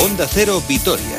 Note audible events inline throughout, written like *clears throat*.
Onda Cero Vitoria.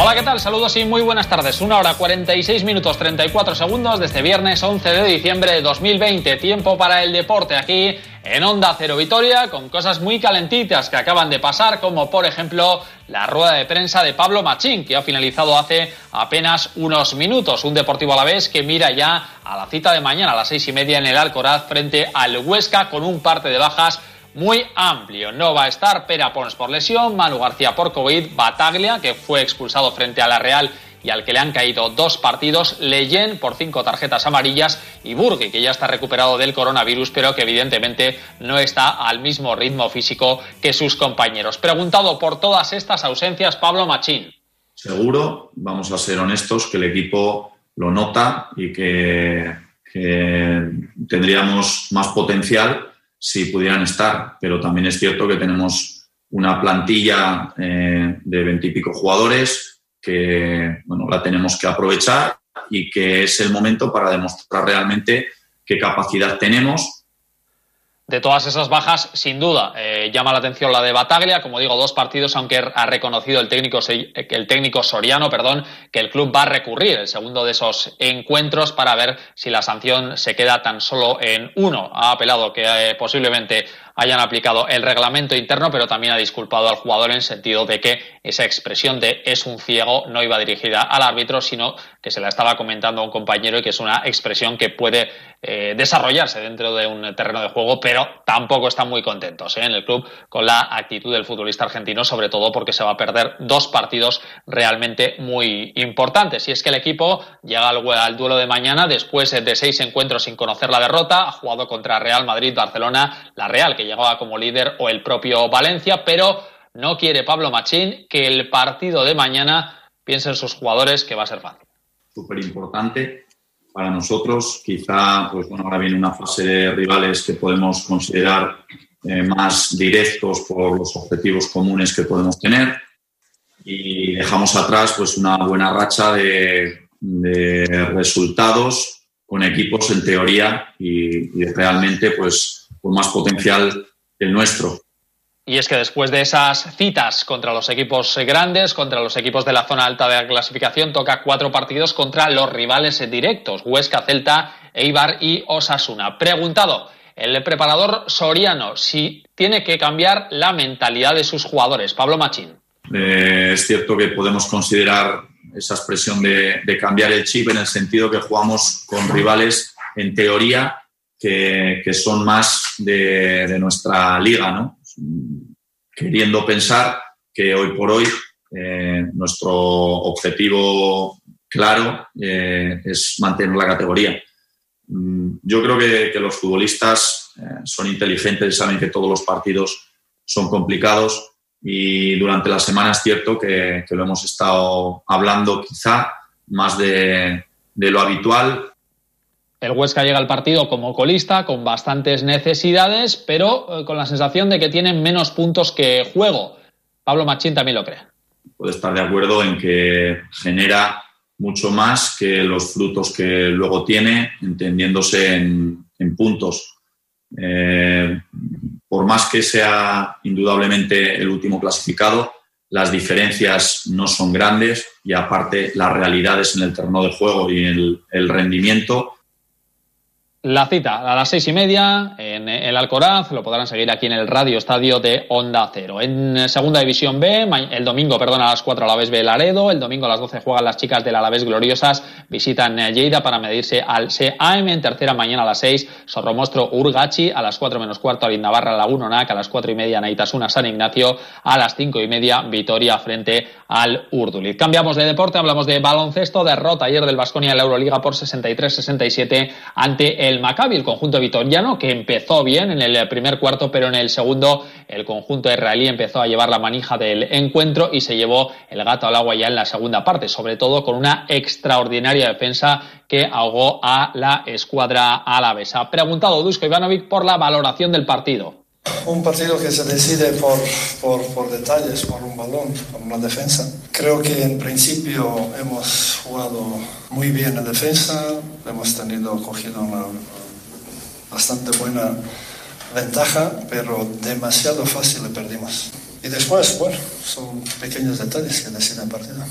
Hola, ¿qué tal? Saludos y muy buenas tardes. Una hora 46 minutos 34 segundos desde viernes 11 de diciembre de 2020. Tiempo para el deporte aquí en Onda Cero Vitoria con cosas muy calentitas que acaban de pasar, como por ejemplo la rueda de prensa de Pablo Machín, que ha finalizado hace apenas unos minutos. Un Deportivo a la vez que mira ya a la cita de mañana a las seis y media en el Alcoraz frente al Huesca con un parte de bajas muy amplio. No va a estar Pera Pons por lesión, Manu García por COVID, Bataglia, que fue expulsado frente a la Real y al que le han caído dos partidos, Leyen por cinco tarjetas amarillas y Burgue, que ya está recuperado del coronavirus, pero que evidentemente no está al mismo ritmo físico que sus compañeros. Preguntado por todas estas ausencias, Pablo Machín. Seguro, vamos a ser honestos, que el equipo lo nota y que, que tendríamos más potencial si pudieran estar, pero también es cierto que tenemos una plantilla eh, de veintipico jugadores que bueno, la tenemos que aprovechar y que es el momento para demostrar realmente qué capacidad tenemos de todas esas bajas, sin duda, eh, llama la atención la de Bataglia. Como digo, dos partidos, aunque ha reconocido el técnico, el técnico Soriano perdón, que el club va a recurrir el segundo de esos encuentros para ver si la sanción se queda tan solo en uno. Ha apelado que eh, posiblemente hayan aplicado el reglamento interno, pero también ha disculpado al jugador en sentido de que esa expresión de es un ciego no iba dirigida al árbitro, sino que se la estaba comentando a un compañero y que es una expresión que puede eh, desarrollarse dentro de un terreno de juego, pero tampoco están muy contentos ¿eh? en el club con la actitud del futbolista argentino, sobre todo porque se va a perder dos partidos realmente muy importantes. Y es que el equipo llega al, al duelo de mañana después de seis encuentros sin conocer la derrota, ha jugado contra Real Madrid, Barcelona, la Real, que llegaba como líder, o el propio Valencia, pero no quiere Pablo Machín que el partido de mañana piensen sus jugadores que va a ser fácil. Súper importante para nosotros. Quizá, pues bueno, ahora viene una fase de rivales que podemos considerar eh, más directos por los objetivos comunes que podemos tener y dejamos atrás pues una buena racha de, resultados con equipos en teoría y, y realmente pues con más potencial que el nuestro. Y es que después de esas citas contra los equipos grandes, contra los equipos de la zona alta de la clasificación, toca cuatro partidos contra los rivales directos, Huesca, Celta, Eibar y Osasuna. Preguntado el preparador Soriano si tiene que cambiar la mentalidad de sus jugadores. Pablo Machín. Eh, es cierto que podemos considerar esa expresión de, cambiar el chip en el sentido que jugamos con rivales en teoría que, son más de, nuestra liga, ¿no? queriendo pensar que hoy por hoy eh, nuestro objetivo claro eh, es mantener la categoría. Mm, yo creo que, los futbolistas eh, son inteligentes y saben que todos los partidos son complicados y durante la semana es cierto que, lo hemos estado hablando quizá más de lo habitual el Huesca llega al partido como colista, con bastantes necesidades, pero eh, con la sensación de que tienen menos puntos que juego. Pablo Machín también lo cree. Puede estar de acuerdo en que genera mucho más que los frutos que luego tiene, entendiéndose en, puntos. Eh, por más que sea indudablemente el último clasificado, las diferencias no son grandes y aparte las realidades en el terreno de juego y el, el rendimiento la cita a las seis y media en el Alcoraz, lo podrán seguir aquí en el radio estadio de Onda Cero. En segunda división B, el domingo, perdón, a las cuatro a la vez Laredo, el domingo a las doce juegan las chicas del Alavés Gloriosas, visitan Lleida para medirse al CAM, en tercera mañana a las seis, Sorromostro Urgachi, a las cuatro menos cuarto Alindabarra Laguna Nac, a las cuatro y media Naitasuna San Ignacio, a las cinco y media Vitoria frente al Urduliz. Cambiamos de deporte, hablamos de baloncesto, derrota ayer del Vasconia en la Euroliga por 63-67 ante el Maccabi, el conjunto vitoriano, que empezó bien en el primer cuarto, pero en el segundo el conjunto israelí empezó a llevar la manija del encuentro y se llevó el gato al agua ya en la segunda parte, sobre todo con una extraordinaria defensa que ahogó a la escuadra alavesa. Preguntado Dusko Ivanovic por la valoración del partido. Un partido que se decide por, por, por, detalles, por un balón, por una defensa. Creo que en principio hemos jugado muy bien en defensa, hemos tenido cogido una bastante buena ventaja, pero demasiado fácil le perdimos. Y después, bueno, son pequeños detalles que deciden el partido.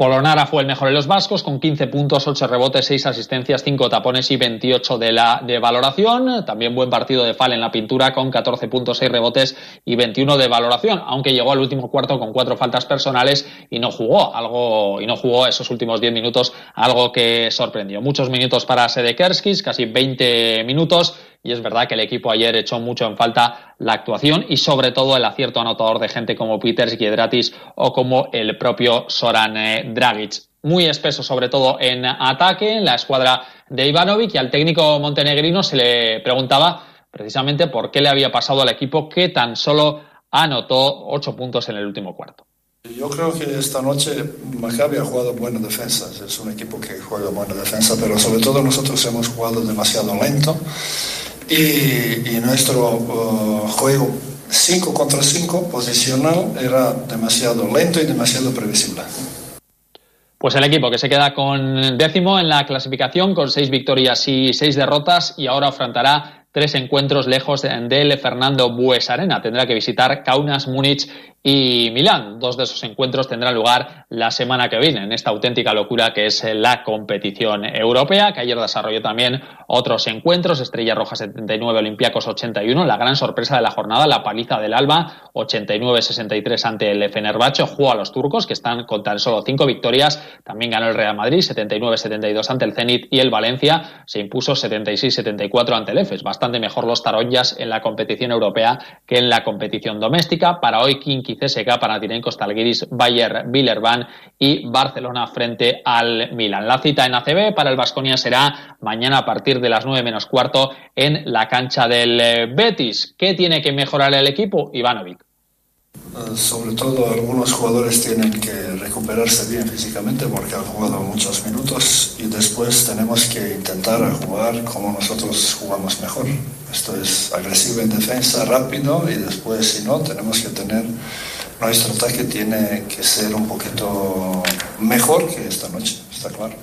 Polonara fue el mejor en los vascos con 15 puntos, 8 rebotes, 6 asistencias, 5 tapones y 28 de la de valoración. También buen partido de Fal en la pintura con 14 puntos, 6 rebotes y 21 de valoración, aunque llegó al último cuarto con 4 faltas personales y no jugó algo y no jugó esos últimos 10 minutos, algo que sorprendió. Muchos minutos para Sedekerskis, casi 20 minutos y es verdad que el equipo ayer echó mucho en falta la actuación y sobre todo el acierto anotador de gente como Peters Giedratis o como el propio Soran eh, Dragic. Muy espeso sobre todo en ataque en la escuadra de Ivanovic y al técnico montenegrino se le preguntaba precisamente por qué le había pasado al equipo que tan solo anotó ocho puntos en el último cuarto. Yo creo que esta noche Maccabi ha jugado buena defensa. Es un equipo que juega buena defensa, pero sobre todo nosotros hemos jugado demasiado lento y, nuestro uh, juego 5 contra 5 posicional era demasiado lento y demasiado previsible. Pues el equipo que se queda con décimo en la clasificación con seis victorias y seis derrotas y ahora afrontará tres encuentros lejos del Fernando Bues Arena. Tendrá que visitar Kaunas, Múnich y Milán. Dos de esos encuentros tendrán lugar la semana que viene en esta auténtica locura que es la competición europea, que ayer desarrolló también otros encuentros, Estrella Roja 79, Olympiacos 81, la gran sorpresa de la jornada, la paliza del Alba 89-63 ante el Fenerbahce, jugó a los turcos que están con tan solo cinco victorias, también ganó el Real Madrid 79-72 ante el Zenit y el Valencia se impuso 76-74 ante el EFES, bastante mejor los taronjas en la competición europea que en la competición doméstica. Para hoy, Kinky CSK, Panathinaikos, Talgiris, Bayer, Villerban y Barcelona frente al Milan. La cita en ACB para el Vasconia será mañana a partir de las 9 menos cuarto en la cancha del eh, Betis. ¿Qué tiene que mejorar el equipo? Ivanovic. Eh, sobre todo algunos jugadores tienen que recuperarse bien físicamente porque han jugado muchos minutos y después tenemos que intentar jugar como nosotros jugamos mejor. Esto es agresivo en defensa, rápido y después si no tenemos que tener nuestro ataque tiene que ser un poquito mejor que esta noche, está claro.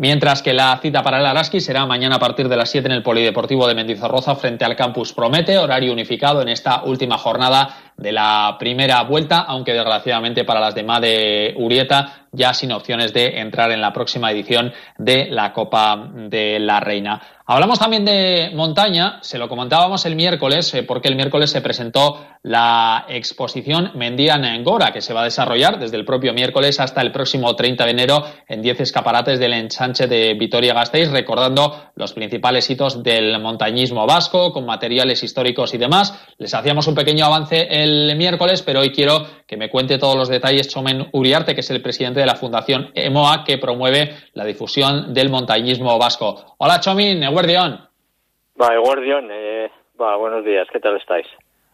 Mientras que la cita para el Araski será mañana a partir de las 7 en el Polideportivo de Mendizorroza frente al Campus Promete, horario unificado en esta última jornada de la primera vuelta, aunque desgraciadamente para las demás de Urieta ya sin opciones de entrar en la próxima edición de la Copa de la Reina. Hablamos también de montaña, se lo comentábamos el miércoles, eh, porque el miércoles se presentó la exposición Mendian en Gora, que se va a desarrollar desde el propio miércoles hasta el próximo 30 de enero en 10 escaparates del ensanche de Vitoria-Gasteiz, recordando los principales hitos del montañismo vasco, con materiales históricos y demás. Les hacíamos un pequeño avance el miércoles, pero hoy quiero que me cuente todos los detalles Chomen Uriarte, que es el presidente de la Fundación EMOA, que promueve la difusión del montañismo vasco. Hola Chomin, Eguardión. Va, Eguardión, eh, va, buenos días, ¿qué tal estáis?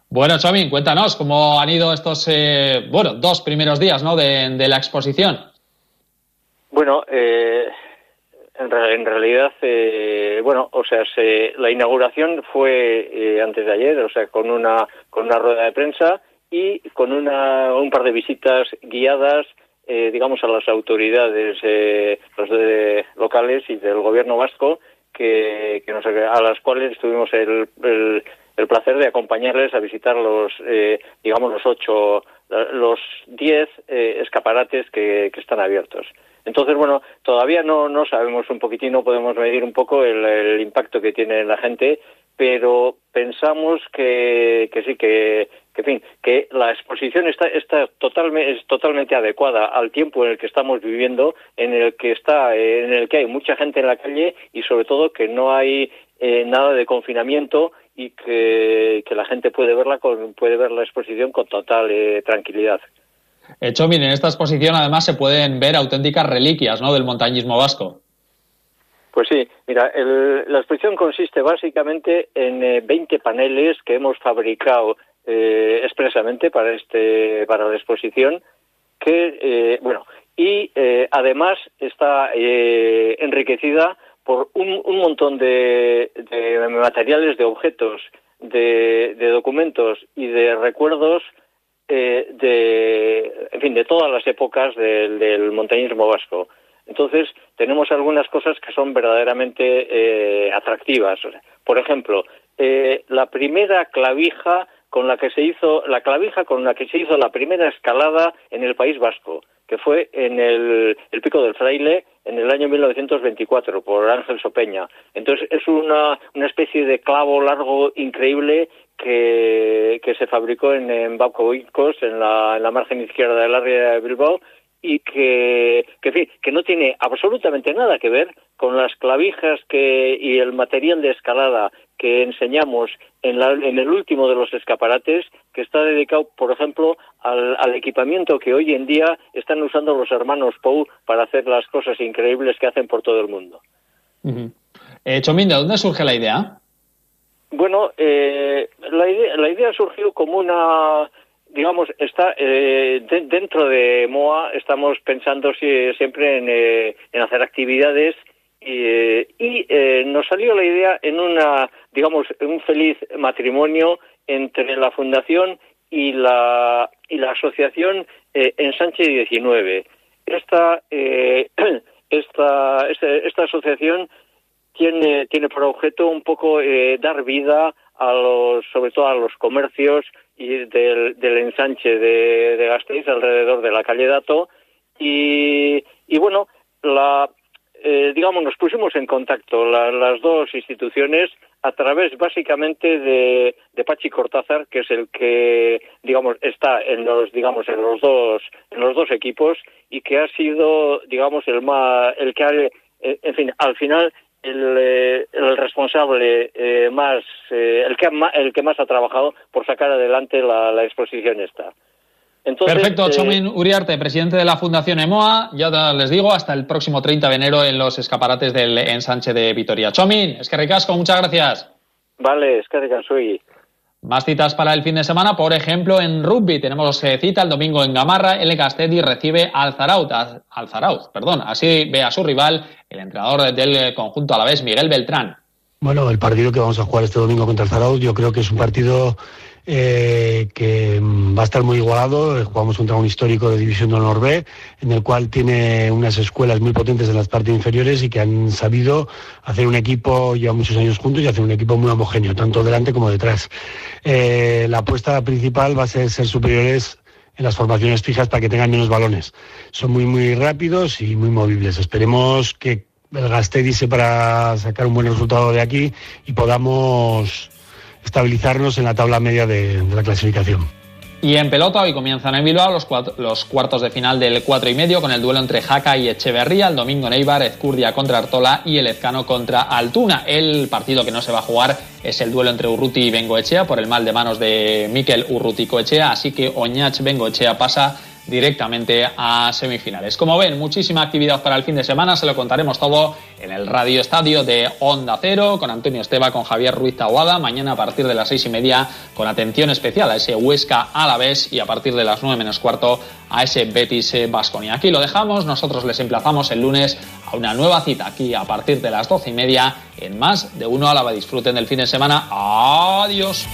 Bueno, Chomin, cuéntanos cómo han ido estos, eh, bueno, dos primeros días, ¿no?, de, la exposición. Bueno, eh, en, realidad, eh, bueno, o sea, la inauguración fue antes de ayer, o sea, con una con una rueda de prensa y con una, un par de visitas guiadas, eh, digamos, a las autoridades eh, los de, locales y del gobierno vasco, que, que a las cuales tuvimos el, el, placer de acompañarles a visitar los, eh, digamos, los ocho, los diez escaparates que están abiertos. Entonces, bueno, todavía no, no sabemos un poquitín, no podemos medir un poco el, impacto que tiene en la gente, pero pensamos que, que sí, que, que, en fin, que la exposición está, está totalmente, es totalmente adecuada al tiempo en el que estamos viviendo, en el que está, en el que hay mucha gente en la calle y sobre todo que no hay eh, nada de confinamiento y que, que, la gente puede verla con, puede ver la exposición con total eh, tranquilidad. Hecho, bien, en esta exposición además se pueden ver auténticas reliquias ¿no? del montañismo vasco. Pues sí, mira, la exposición consiste básicamente en 20 eh, paneles que hemos fabricado eh, expresamente para este para la exposición, que eh, bueno y además está enriquecida por un, montón de, materiales, de objetos, de, documentos y de recuerdos de en fin de todas las épocas del montañismo vasco. Entonces, tenemos algunas cosas que son verdaderamente eh, atractivas. Por ejemplo, eh, la primera clavija con la que se hizo la clavija con la que se hizo la primera escalada en el País Vasco, que fue en el, Pico del Fraile en el año 1924 por Ángel Sopeña. Entonces es una, una especie de clavo largo increíble que, que se fabricó en, en Bauco en la, en la margen izquierda del área de Bilbao, y que, que no tiene absolutamente nada que ver con las clavijas que, y el material de escalada que enseñamos en, la, en el último de los escaparates, que está dedicado, por ejemplo, al, al, equipamiento que hoy en día están usando los hermanos Pou para hacer las cosas increíbles que hacen por todo el mundo. Uh eh, ¿de dónde surge la idea? Bueno, eh, la, idea, la idea surgió como una digamos, está eh, dentro de MOA estamos pensando siempre en, eh, en hacer actividades y, y nos salió la idea en una, digamos, un feliz matrimonio entre la fundación y la y la asociación Ensanche 19. Esta, *clears throat* esta, este, esta asociación tiene tiene por objeto un poco dar vida a los, sobre todo a los comercios y del, del ensanche de, de Gasteiz alrededor de la calle Dato y, y bueno, la, eh, digamos, nos pusimos en contacto las dos instituciones a través básicamente de, de, Pachi Cortázar, que es el que, digamos, está en los, digamos, en los dos, en los dos equipos y que ha sido, digamos, el más, el que ha, eh, en fin, al final el, eh, el responsable eh, más, eh, el, que, el que más ha trabajado por sacar adelante la, la exposición esta. Entonces, Perfecto, Chomin Uriarte, presidente de la Fundación EMOA. Ya les digo, hasta el próximo 30 de enero en los escaparates del ensanche de Vitoria. Chomin, es que ricasco, muchas gracias. Vale, es que ricasco. Más citas para el fin de semana, por ejemplo, en rugby tenemos eh, cita el domingo en Gamarra, el Gastedi recibe al Zaraut, al Zaraut, perdón, así ve a su rival el entrenador del conjunto a la vez, Miguel Beltrán. Bueno, el partido que vamos a jugar este domingo contra el Zaraut, yo creo que es un partido eh, que va a estar muy igualado. Jugamos contra un histórico de División de Honor B, en el cual tiene unas escuelas muy potentes en las partes inferiores y que han sabido hacer un equipo, ya muchos años juntos, y hacer un equipo muy homogéneo, tanto delante como detrás. Eh, la apuesta principal va a ser ser superiores en las formaciones fijas para que tengan menos balones. Son muy, muy rápidos y muy movibles. Esperemos que el Gastedi para sacar un buen resultado de aquí y podamos estabilizarnos en la tabla media de, la clasificación. Y en pelota hoy comienzan en Bilbao los, cuartos de final del 4 y medio con el duelo entre Jaca y Echeverría, el domingo Neibar, Ezcurdia contra Artola y el Ezcano contra Altuna. El partido que no se va a jugar es el duelo entre Urruti y Bengoechea por el mal de manos de Miquel Urruti Coechea, así que Oñach Bengoechea pasa directamente a semifinales. Como ven, muchísima actividad para el fin de semana, se lo contaremos todo en el Radio Estadio de Onda Cero, con Antonio Esteba, con Javier Ruiz Tahuada, mañana a partir de las seis y media, con atención especial a ese Huesca a la vez y a partir de las nueve menos cuarto a ese Betis Basconia. Aquí lo dejamos, nosotros les emplazamos el lunes a una nueva cita aquí a partir de las doce y media en más de uno a la Disfruten del fin de semana. Adiós.